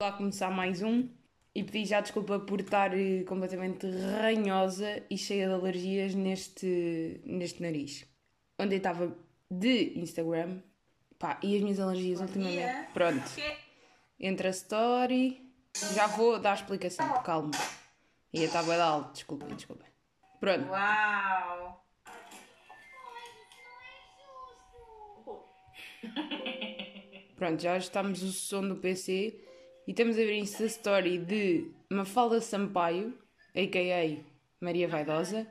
lá começar mais um e pedi já desculpa por estar eh, completamente ranhosa e cheia de alergias neste, neste nariz. Onde eu estava de Instagram, pá, e as minhas alergias Bom ultimamente. dia. Pronto, entra a story, já vou dar a explicação, calma. E eu estava de alto, desculpem, desculpem. Pronto, Uau! Pronto, já ajustámos o som do PC e estamos a ver Insta Story de Mafalda Sampaio, a.k.a. Maria Vaidosa,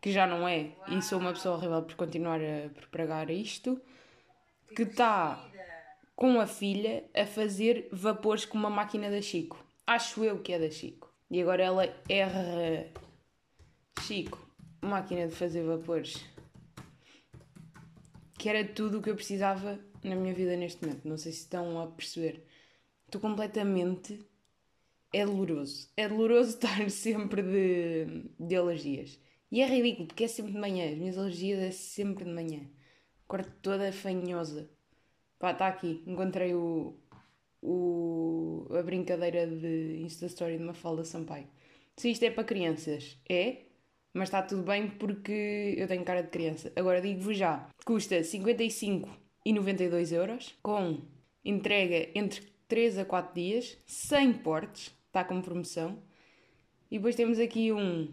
que já não é, e sou uma pessoa horrível por continuar a propagar isto, que está com a filha a fazer vapores com uma máquina da Chico. Acho eu que é da Chico. E agora ela erra. Chico, máquina de fazer vapores. Que era tudo o que eu precisava na minha vida neste momento. Não sei se estão a perceber. Estou completamente. É doloroso. É doloroso estar sempre de, de alergias. E é ridículo, porque é sempre de manhã. As minhas alergias é sempre de manhã. Acordo toda fanhosa. Pá, está aqui. Encontrei o, o, a brincadeira de Insta Story de Mafalda Sampaio. Se isto é para crianças, é, mas está tudo bem porque eu tenho cara de criança. Agora digo-vos já, custa 55,92 euros, com entrega entre 3 a 4 dias, sem portes, está com promoção. E depois temos aqui um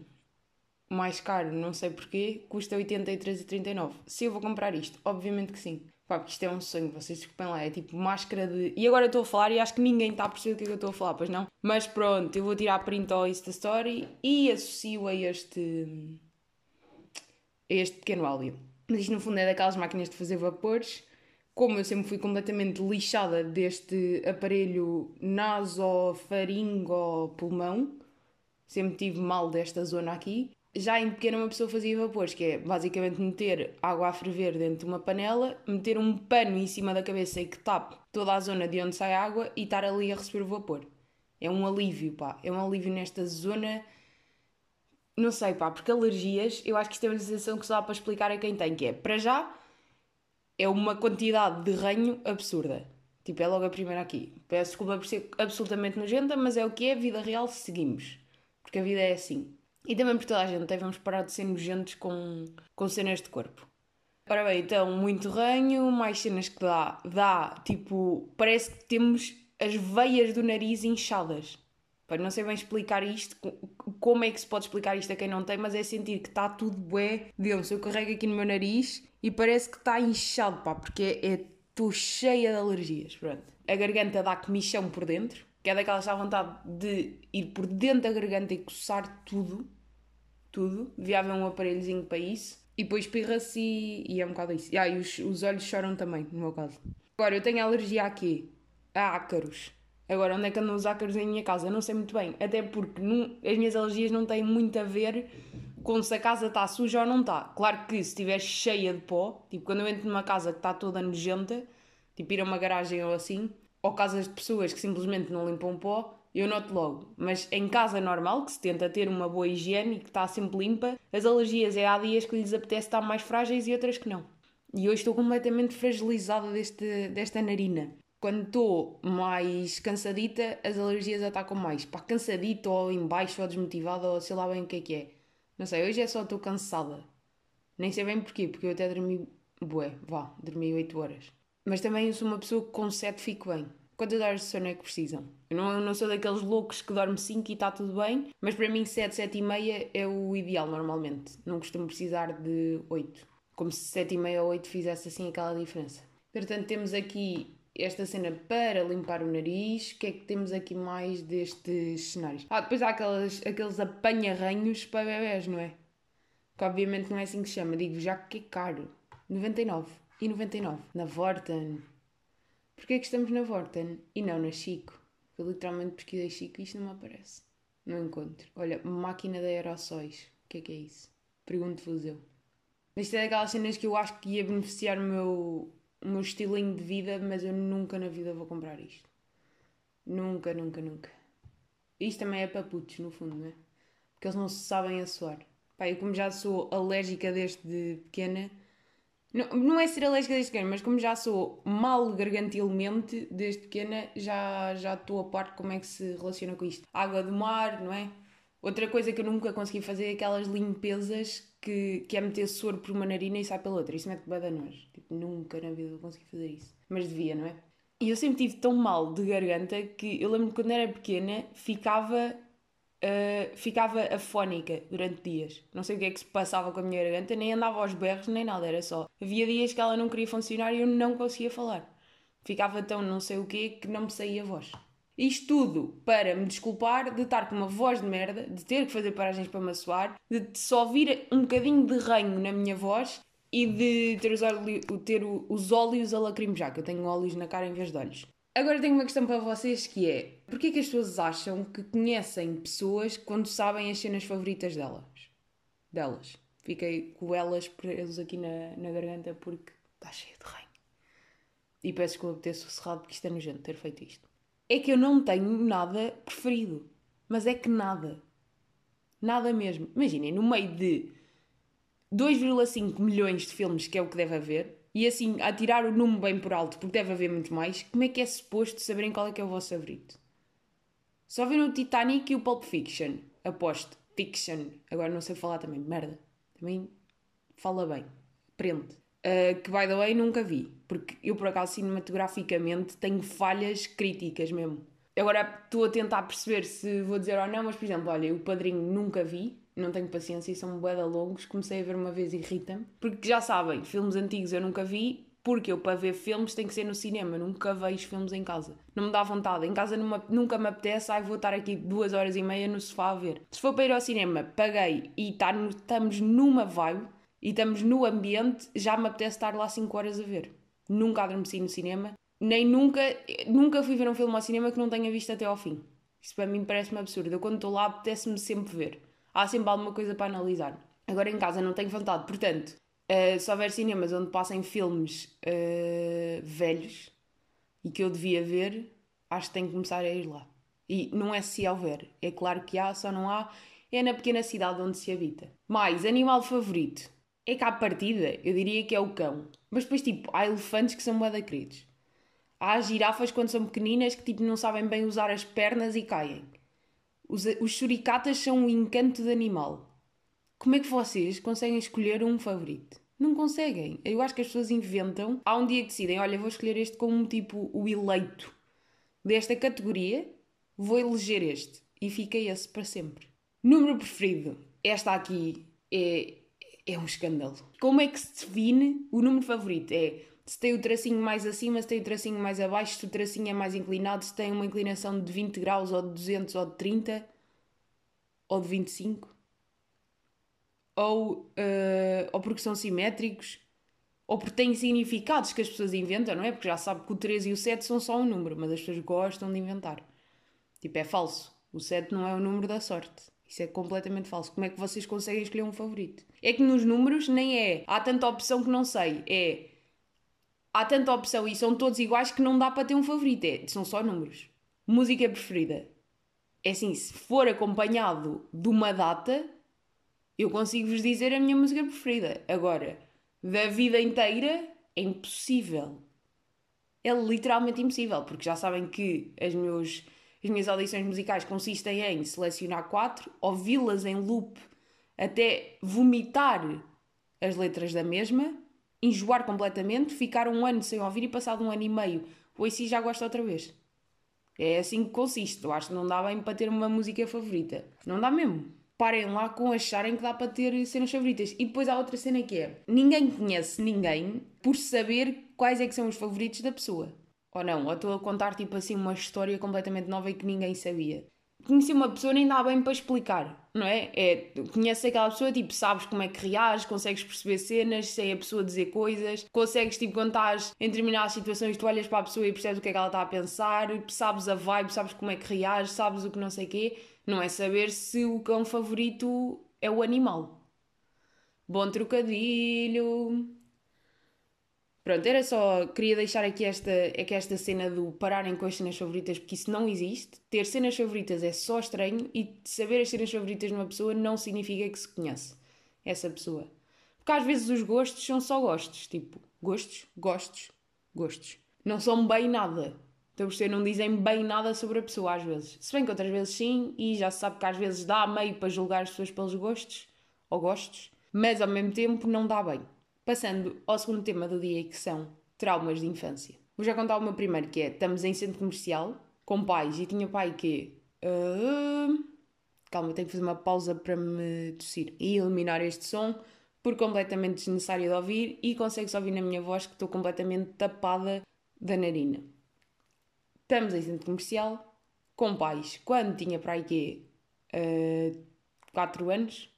mais caro, não sei porquê, custa 83,39. Se eu vou comprar isto, obviamente que sim. Pá, porque isto é um sonho, vocês desculpem lá, é tipo máscara de. E agora eu estou a falar e acho que ninguém está a perceber o que é que eu estou a falar, pois não? Mas pronto, eu vou tirar print ao Insta Story e associo a este. a este pequeno áudio. Mas isto no fundo é daquelas máquinas de fazer vapores. Como eu sempre fui completamente lixada deste aparelho nasofaringo-pulmão, sempre tive mal desta zona aqui. Já em pequena uma pessoa fazia vapores, que é basicamente meter água a ferver dentro de uma panela, meter um pano em cima da cabeça e que tape toda a zona de onde sai água e estar ali a receber o vapor. É um alívio, pá. É um alívio nesta zona. Não sei, pá, porque alergias, eu acho que isto é uma sensação que só dá para explicar a quem tem, que é, para já, é uma quantidade de ranho absurda. Tipo, é logo a primeira aqui. Peço desculpa por ser absolutamente nojenta, mas é o que é, vida real, seguimos. Porque a vida é assim. E também por toda a gente, vamos parar de ser nojentos com, com cenas de corpo. Ora bem, então, muito ranho, mais cenas que dá. Dá, tipo, parece que temos as veias do nariz inchadas. Pá, não sei bem explicar isto, co- como é que se pode explicar isto a quem não tem, mas é sentir que está tudo bué denso. Eu carrego aqui no meu nariz e parece que está inchado, pá, porque é, estou cheia de alergias, pronto. A garganta dá comichão por dentro, que é daquelas que dá vontade de ir por dentro da garganta e coçar tudo, tudo. Devia haver um aparelhozinho para isso. E depois espirra-se e, e é um bocado isso. Ah, e os, os olhos choram também, no meu caso. Agora, eu tenho alergia a quê? A ácaros. Agora, onde é que andam os ácaros em minha casa? Eu não sei muito bem. Até porque não- as minhas alergias não têm muito a ver com se a casa está suja ou não está. Claro que se estiver cheia de pó, tipo quando eu entro numa casa que está toda nojenta, tipo ir a uma garagem ou assim, ou casas de pessoas que simplesmente não limpam pó, eu noto logo. Mas em casa normal, que se tenta ter uma boa higiene e que está sempre limpa, as alergias é há dias que lhes apetece estar mais frágeis e outras que não. E hoje estou completamente fragilizada deste, desta narina. Quando estou mais cansadita, as alergias atacam mais. Pá, cansadita ou em baixo ou desmotivada ou sei lá bem o que é que é. Não sei, hoje é só estou cansada. Nem sei bem porquê, porque eu até dormi. Bué, vá, dormi 8 horas. Mas também eu sou uma pessoa que com 7 fico bem. Quantas horas de sono é que precisam? Eu não, eu não sou daqueles loucos que dorme 5 e está tudo bem, mas para mim 7, 7 e meia é o ideal normalmente. Não costumo precisar de 8. Como se 7 e meia ou 8 fizesse assim aquela diferença. Portanto, temos aqui esta cena para limpar o nariz. O que é que temos aqui mais destes cenários? Ah, depois há aquelas, aqueles apanha-ranhos para bebés, não é? Que obviamente não é assim que se chama. Digo já que é caro. 99 e 99. Na Vorten. Porquê é que estamos na Vorten e não na Chico? Eu literalmente pesquisei Chico e isto não me aparece. Não encontro. Olha, máquina de aerossóis. O que é que é isso? Pergunto-vos eu. Isto é daquelas cenas que eu acho que ia beneficiar o meu, o meu estilinho de vida, mas eu nunca na vida vou comprar isto. Nunca, nunca, nunca. Isto também é para putos, no fundo, não é? Porque eles não se sabem assoar. Pá, eu como já sou alérgica desde pequena, Não, não é ser alérgica desde pequena, mas como já sou mal gargantilmente desde pequena, já já estou a par de como é que se relaciona com isto. Água do mar, não é? Outra coisa que eu nunca consegui fazer é aquelas limpezas que, que é meter soro por uma narina e sai pela outra. Isso mete bem da nojo. Tipo, nunca na vida eu consegui fazer isso. Mas devia, não é? E eu sempre tive tão mal de garganta que eu lembro que quando era pequena ficava Uh, ficava afónica durante dias. Não sei o que é que se passava com a minha garganta, nem andava aos berros, nem nada, era só. Havia dias que ela não queria funcionar e eu não conseguia falar. Ficava tão não sei o que que não me saía a voz. Isto tudo para me desculpar de estar com uma voz de merda, de ter que fazer paragens para me assoar, de só vir um bocadinho de ranho na minha voz e de ter os, óleos, ter os óleos a lacrimejar, que eu tenho óleos na cara em vez de olhos. Agora tenho uma questão para vocês que é: porquê que as pessoas acham que conhecem pessoas quando sabem as cenas favoritas delas? Delas. Fiquei com elas presas aqui na, na garganta porque está cheio de ranho. E peço desculpa por ter sussurrado porque isto é nojento ter feito isto é que eu não tenho nada preferido. Mas é que nada. Nada mesmo. Imaginem, no meio de 2,5 milhões de filmes, que é o que deve haver, e assim, a tirar o número bem por alto, porque deve haver muito mais, como é que é suposto saberem qual é que é o vosso favorito? Só viram o Titanic e o Pulp Fiction. Aposto. Fiction. Agora não sei falar também. Merda. Também fala bem. Prende. Uh, que, by the way, nunca vi. Porque eu, por acaso, cinematograficamente, tenho falhas críticas mesmo. Agora estou a tentar perceber se vou dizer ou não, mas, por exemplo, olha, o Padrinho nunca vi, não tenho paciência e são boeda longos. Comecei a ver uma vez e irrita-me. Porque já sabem, filmes antigos eu nunca vi, porque eu, para ver filmes, tem que ser no cinema. Nunca vejo filmes em casa. Não me dá vontade. Em casa numa, nunca me apetece. Ai, vou estar aqui duas horas e meia no sofá a ver. Se for para ir ao cinema, paguei e tá no, estamos numa vibe e estamos no ambiente, já me apetece estar lá 5 horas a ver. Nunca adormeci no cinema, nem nunca, nunca fui ver um filme ao cinema que não tenha visto até ao fim. Isso para mim parece-me absurdo. Eu quando estou lá apetece-me sempre ver. Há sempre alguma coisa para analisar. Agora em casa não tenho vontade, portanto, uh, se houver cinemas onde passem filmes uh, velhos e que eu devia ver, acho que tenho que começar a ir lá. E não é se houver, é claro que há, só não há, é na pequena cidade onde se habita. Mais, animal favorito é que à partida eu diria que é o cão. Mas depois, tipo, há elefantes que são moeda queridos. Há girafas quando são pequeninas que tipo, não sabem bem usar as pernas e caem. Os, os suricatas são um encanto de animal. Como é que vocês conseguem escolher um favorito? Não conseguem. Eu acho que as pessoas inventam. Há um dia que decidem, olha, vou escolher este como tipo o eleito desta categoria, vou eleger este. E fica esse para sempre. Número preferido. Esta aqui é é um escândalo. Como é que se define o número favorito? É se tem o tracinho mais acima, se tem o tracinho mais abaixo, se o tracinho é mais inclinado, se tem uma inclinação de 20 graus ou de 200 ou de 30 ou de 25? Ou, uh, ou porque são simétricos? Ou porque têm significados que as pessoas inventam, não é? Porque já sabe que o 3 e o 7 são só um número, mas as pessoas gostam de inventar. Tipo, é falso. O 7 não é o número da sorte. Isso é completamente falso. Como é que vocês conseguem escolher um favorito? É que nos números nem é. Há tanta opção que não sei. É. Há tanta opção e são todos iguais que não dá para ter um favorito. É, são só números. Música preferida. É assim, se for acompanhado de uma data, eu consigo vos dizer a minha música preferida. Agora, da vida inteira, é impossível. É literalmente impossível, porque já sabem que as meus as minhas audições musicais consistem em selecionar quatro, ouvi-las em loop até vomitar as letras da mesma, enjoar completamente, ficar um ano sem ouvir e passado um ano e meio, ou assim já gosto outra vez. É assim que consiste. Eu acho que não dá bem para ter uma música favorita. Não dá mesmo. Parem lá com acharem que dá para ter cenas favoritas. E depois há outra cena que é: ninguém conhece ninguém por saber quais é que são os favoritos da pessoa. Ou não, ou estou a contar tipo assim uma história completamente nova e que ninguém sabia. Conhecer uma pessoa nem dá bem para explicar, não é? é conheces aquela pessoa, tipo, sabes como é que reage, consegues perceber cenas, sei a pessoa dizer coisas, consegues, tipo, quando estás em determinadas situações, tu olhas para a pessoa e percebes o que é que ela está a pensar, sabes a vibe, sabes como é que reage, sabes o que não sei quê. Não é saber se o cão favorito é o animal. Bom trocadilho. Pronto, era só. Queria deixar aqui esta, aqui esta cena do pararem com as cenas favoritas, porque isso não existe. Ter cenas favoritas é só estranho e saber as cenas favoritas de uma pessoa não significa que se conhece essa pessoa. Porque às vezes os gostos são só gostos. Tipo, gostos, gostos, gostos. Não são bem nada. Então vocês não dizem bem nada sobre a pessoa às vezes. Se bem que outras vezes sim, e já se sabe que às vezes dá meio para julgar as pessoas pelos gostos, ou gostos, mas ao mesmo tempo não dá bem. Passando ao segundo tema do dia, que são traumas de infância. Vou já contar o meu primeiro, que é, estamos em centro comercial, com pais, e tinha pai que... Uh... Calma, tenho que fazer uma pausa para me tossir e eliminar este som, por completamente desnecessário de ouvir, e consegue-se ouvir na minha voz que estou completamente tapada da narina. Estamos em centro comercial, com pais, quando tinha para aí quê? Uh, 4 anos.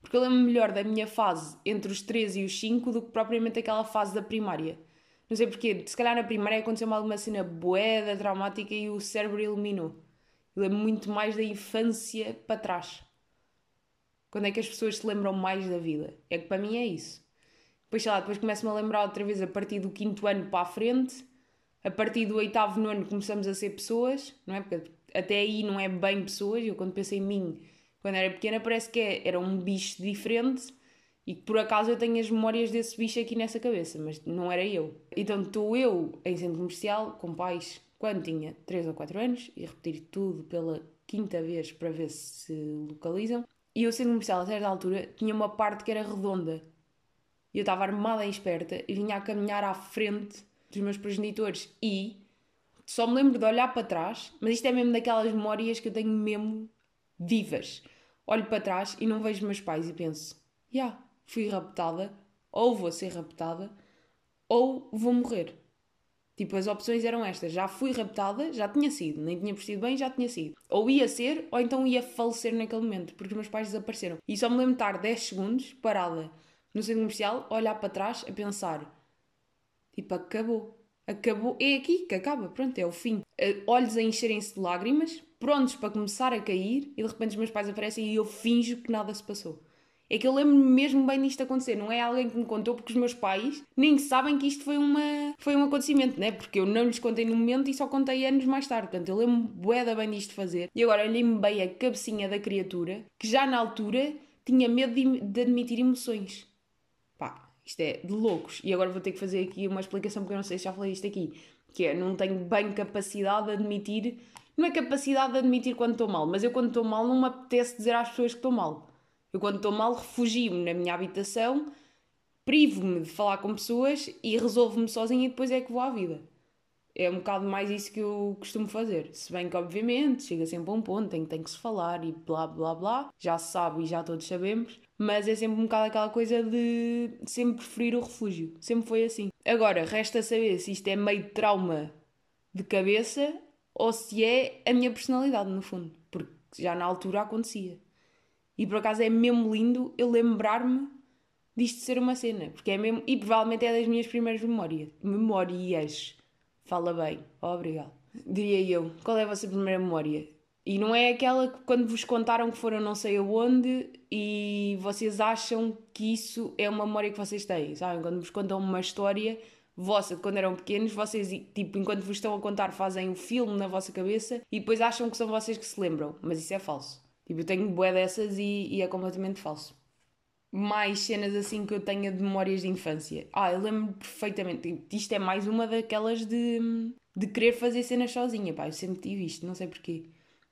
Porque eu lembro melhor da minha fase entre os 13 e os 5 do que propriamente aquela fase da primária. Não sei porquê, se calhar na primária aconteceu alguma cena boeda, traumática e o cérebro iluminou. Eu lembro muito mais da infância para trás. Quando é que as pessoas se lembram mais da vida? É que para mim é isso. Depois, sei lá, depois começo-me a lembrar outra vez a partir do quinto ano para a frente a partir do oitavo nono começamos a ser pessoas, não é? Porque até aí não é bem pessoas. Eu quando pensei em mim, quando era pequena, parece que era um bicho diferente e que por acaso eu tenho as memórias desse bicho aqui nessa cabeça, mas não era eu. Então estou eu em centro comercial com pais quando tinha 3 ou 4 anos e repetir tudo pela quinta vez para ver se localizam. E o centro comercial, a certa altura, tinha uma parte que era redonda. E eu estava armada e esperta e vinha a caminhar à frente dos meus progenitores e só me lembro de olhar para trás, mas isto é mesmo daquelas memórias que eu tenho mesmo vivas. Olho para trás e não vejo meus pais e penso: já, yeah, fui raptada, ou vou ser raptada, ou vou morrer. Tipo, as opções eram estas: já fui raptada, já tinha sido, nem tinha percebido bem, já tinha sido. Ou ia ser, ou então ia falecer naquele momento, porque os meus pais desapareceram. E só me lembro de estar 10 segundos parada no centro comercial, olhar para trás, a pensar: Tipo, acabou. Acabou. É aqui que acaba. Pronto, é o fim. Eh, olhos a encherem-se de lágrimas, prontos para começar a cair, e de repente os meus pais aparecem e eu finjo que nada se passou. É que eu lembro mesmo bem disto acontecer. Não é alguém que me contou, porque os meus pais nem sabem que isto foi, uma, foi um acontecimento, né? Porque eu não lhes contei no momento e só contei anos mais tarde. Portanto, eu lembro bué bem disto fazer. E agora olhei-me bem a cabecinha da criatura, que já na altura tinha medo de, de admitir emoções. Isto é de loucos. E agora vou ter que fazer aqui uma explicação porque eu não sei se já falei isto aqui. Que é, não tenho bem capacidade de admitir. Não é capacidade de admitir quando estou mal, mas eu quando estou mal não me apetece dizer às pessoas que estou mal. Eu quando estou mal refugio-me na minha habitação, privo-me de falar com pessoas e resolvo-me sozinha e depois é que vou à vida. É um bocado mais isso que eu costumo fazer. Se bem que, obviamente, chega sempre a um ponto em que tem que se falar e blá blá blá, já se sabe e já todos sabemos, mas é sempre um bocado aquela coisa de sempre preferir o refúgio. Sempre foi assim. Agora, resta saber se isto é meio trauma de cabeça ou se é a minha personalidade, no fundo, porque já na altura acontecia. E por acaso é mesmo lindo eu lembrar-me disto ser uma cena, porque é mesmo, e provavelmente é das minhas primeiras memórias. Memórias Fala bem. obrigado. Diria eu. Qual é a vossa primeira memória? E não é aquela que quando vos contaram que foram não sei aonde e vocês acham que isso é uma memória que vocês têm, sabem? Quando vos contam uma história vossa de quando eram pequenos, vocês, tipo, enquanto vos estão a contar, fazem um filme na vossa cabeça e depois acham que são vocês que se lembram. Mas isso é falso. Tipo, eu tenho boé dessas e, e é completamente falso mais cenas assim que eu tenha de memórias de infância. Ah, eu lembro perfeitamente. Isto é mais uma daquelas de, de querer fazer cenas sozinha, pá. Eu sempre tive isto, não sei porquê.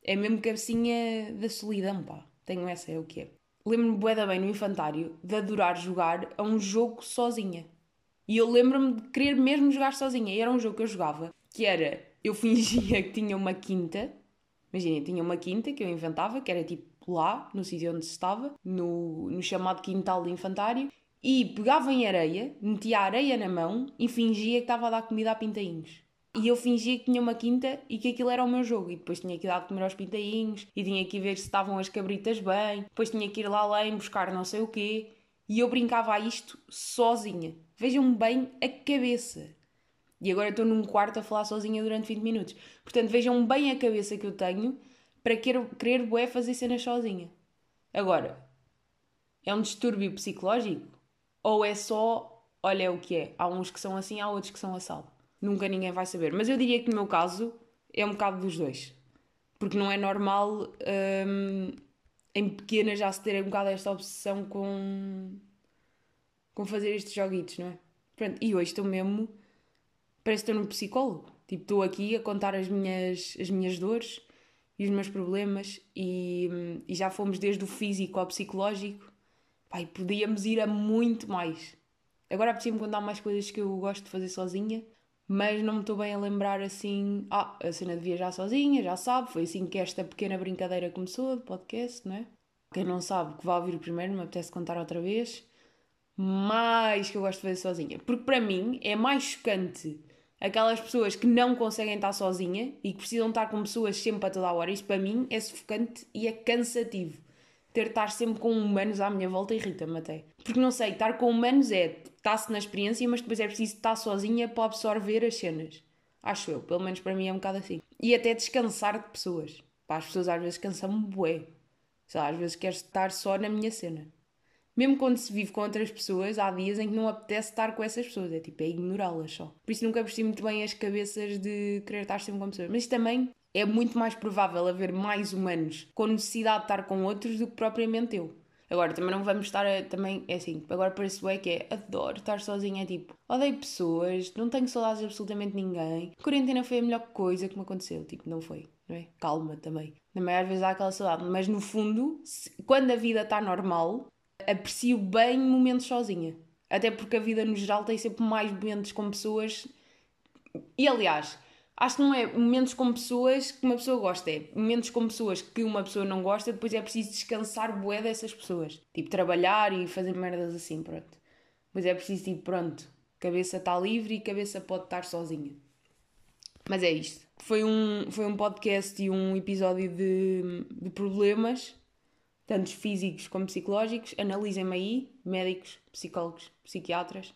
É mesmo cabecinha da solidão, pá. Tenho essa, é o que é. Lembro-me bué bem no infantário de adorar jogar a um jogo sozinha. E eu lembro-me de querer mesmo jogar sozinha. E era um jogo que eu jogava, que era... Eu fingia que tinha uma quinta. Imaginem, tinha uma quinta que eu inventava, que era tipo lá, no sítio onde se estava, no, no chamado quintal de infantário, e pegava em areia, metia a areia na mão e fingia que estava a dar comida a pintainhos. E eu fingia que tinha uma quinta e que aquilo era o meu jogo. E depois tinha que dar de comer aos pintainhos e tinha que ver se estavam as cabritas bem. Depois tinha que ir lá além buscar não sei o quê. E eu brincava a isto sozinha. Vejam bem a cabeça. E agora estou num quarto a falar sozinha durante 20 minutos. Portanto, vejam bem a cabeça que eu tenho para querer, querer bué fazer cenas sozinha. Agora, é um distúrbio psicológico? Ou é só, olha é o que é, há uns que são assim, há outros que são assado. Nunca ninguém vai saber. Mas eu diria que no meu caso é um bocado dos dois. Porque não é normal hum, em pequena já se ter um bocado esta obsessão com com fazer estes joguitos, não é? Pronto, e hoje estou mesmo. Parece que estou no psicólogo. Tipo, estou aqui a contar as minhas, as minhas dores e os meus problemas e, e já fomos desde o físico ao psicológico. Pai, podíamos ir a muito mais. Agora preciso-me contar mais coisas que eu gosto de fazer sozinha, mas não me estou bem a lembrar assim. Ah, a cena de viajar sozinha, já sabe, foi assim que esta pequena brincadeira começou, de podcast, não é? Quem não sabe, que vai ouvir o primeiro, me apetece contar outra vez. Mais que eu gosto de fazer sozinha. Porque para mim é mais chocante aquelas pessoas que não conseguem estar sozinha e que precisam estar com pessoas sempre a toda a hora. Isso para mim é sufocante e é cansativo. Ter de estar sempre com humanos à minha volta irrita-me até. Porque não sei, estar com humanos é estar-se na experiência, mas depois é preciso estar sozinha para absorver as cenas. Acho eu, pelo menos para mim é um bocado assim. E até descansar de pessoas. Pá, as pessoas às vezes cansam-me bué. Sei lá, às vezes quero estar só na minha cena. Mesmo quando se vive com outras pessoas, há dias em que não apetece estar com essas pessoas. É tipo, é ignorá-las só. Por isso nunca vesti muito bem as cabeças de querer estar sempre com pessoas. Mas também é muito mais provável haver mais humanos com necessidade de estar com outros do que propriamente eu. Agora, também não vamos estar a, também, é assim, agora parece bem que é, adoro estar sozinha, é tipo, odeio pessoas, não tenho saudades de absolutamente ninguém. Quarentena foi a melhor coisa que me aconteceu, tipo, não foi, não é? Calma também. Na maior vezes há aquela saudade, mas no fundo, se, quando a vida está normal, aprecio bem momentos sozinha. Até porque a vida no geral tem sempre mais momentos com pessoas. E aliás, acho que não é momentos com pessoas que uma pessoa gosta, é momentos com pessoas que uma pessoa não gosta, depois é preciso descansar bué dessas pessoas. Tipo, trabalhar e fazer merdas assim, pronto. Mas é preciso, tipo, pronto, cabeça está livre e cabeça pode estar sozinha. Mas é isto. Foi um, foi um podcast e um episódio de, de problemas, tanto físicos como psicológicos. Analisem-me aí, médicos, psicólogos, psiquiatras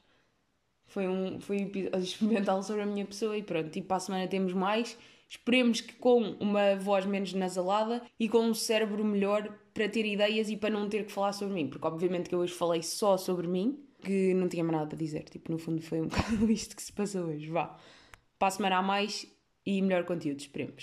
foi um, foi um episódio experimental sobre a minha pessoa e pronto. E para a semana temos mais. Esperemos que com uma voz menos nasalada e com um cérebro melhor para ter ideias e para não ter que falar sobre mim. Porque obviamente que eu hoje falei só sobre mim, que não tinha mais nada para dizer. Tipo, no fundo foi um bocado isto que se passou hoje. Vá. Para a semana há mais e melhor conteúdo, esperemos.